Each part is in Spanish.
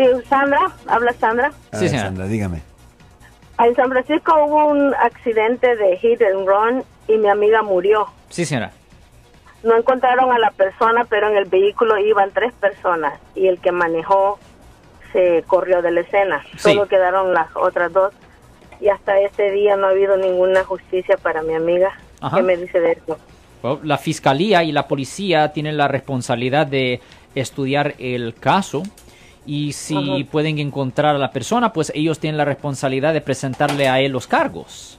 Sí, Sandra, habla Sandra. Sí, señora. Sandra, dígame. En San Francisco hubo un accidente de hit and run y mi amiga murió. Sí, señora. No encontraron a la persona, pero en el vehículo iban tres personas y el que manejó se corrió de la escena. Solo quedaron las otras dos y hasta este día no ha habido ninguna justicia para mi amiga. ¿Qué me dice de esto? la fiscalía y la policía tienen la responsabilidad de estudiar el caso y si pueden encontrar a la persona, pues ellos tienen la responsabilidad de presentarle a él los cargos.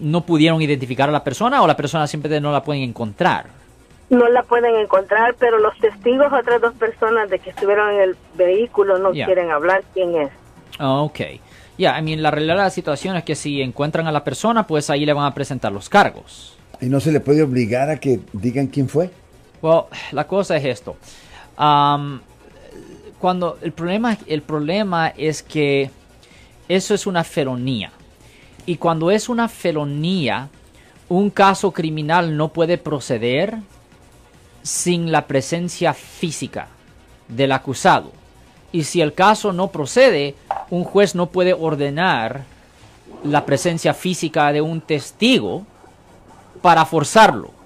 no pudieron identificar a la persona o la persona simplemente no la pueden encontrar. No la pueden encontrar, pero los testigos, otras dos personas de que estuvieron en el vehículo, no quieren hablar quién es. ok. Ya, I mean, la realidad de la situación es que si encuentran a la persona, pues ahí le van a presentar los cargos. ¿Y no se le puede obligar a que digan quién fue? Well, la cosa es esto. cuando el problema, el problema es que eso es una felonía. Y cuando es una felonía, un caso criminal no puede proceder sin la presencia física del acusado. Y si el caso no procede, un juez no puede ordenar la presencia física de un testigo para forzarlo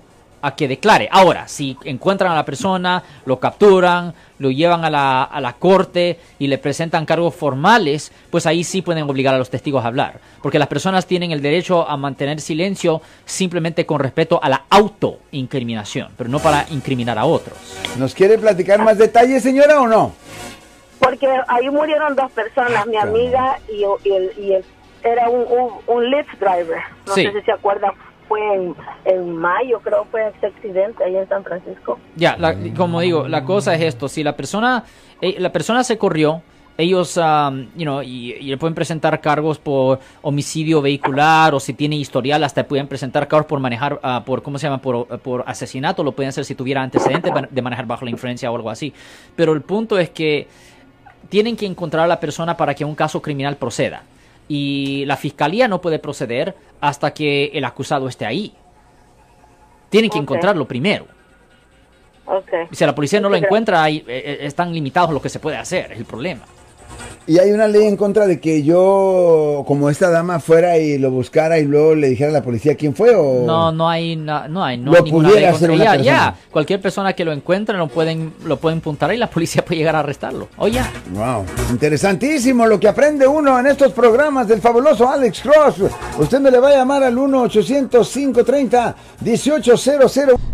a que declare. Ahora, si encuentran a la persona, lo capturan, lo llevan a la, a la, corte y le presentan cargos formales, pues ahí sí pueden obligar a los testigos a hablar. Porque las personas tienen el derecho a mantener silencio simplemente con respecto a la autoincriminación, pero no para incriminar a otros. ¿Nos quiere platicar más detalles, señora, o no? Porque ahí murieron dos personas, mi amiga y, y, era un, un, lift driver. No sé si se acuerdan fue en, mayo, creo fue ese accidente ahí en San Francisco. Ya, como digo, la cosa es esto, si la persona, eh, la persona se corrió, ellos, um, you know, y, le pueden presentar cargos por homicidio vehicular o si tiene historial, hasta pueden presentar cargos por manejar, uh, por, ¿cómo se llama? Por, por, asesinato, lo pueden hacer si tuviera antecedentes de manejar bajo la influencia o algo así. Pero el punto es que tienen que encontrar a la persona para que un caso criminal proceda y la fiscalía no puede proceder hasta que el acusado esté ahí. Tienen que encontrarlo primero. Si la policía no lo encuentra, eh, eh, están limitados lo que se puede hacer, es el problema. Y hay una ley en contra de que yo, como esta dama, fuera y lo buscara y luego le dijera a la policía quién fue o... No, no hay, no, no hay, no hay ninguna ley contra ya, cualquier persona que lo encuentre lo pueden, lo pueden puntar y la policía puede llegar a arrestarlo. Oh, ya. Wow, interesantísimo lo que aprende uno en estos programas del fabuloso Alex Cross. Usted me le va a llamar al 1-800-530-1800.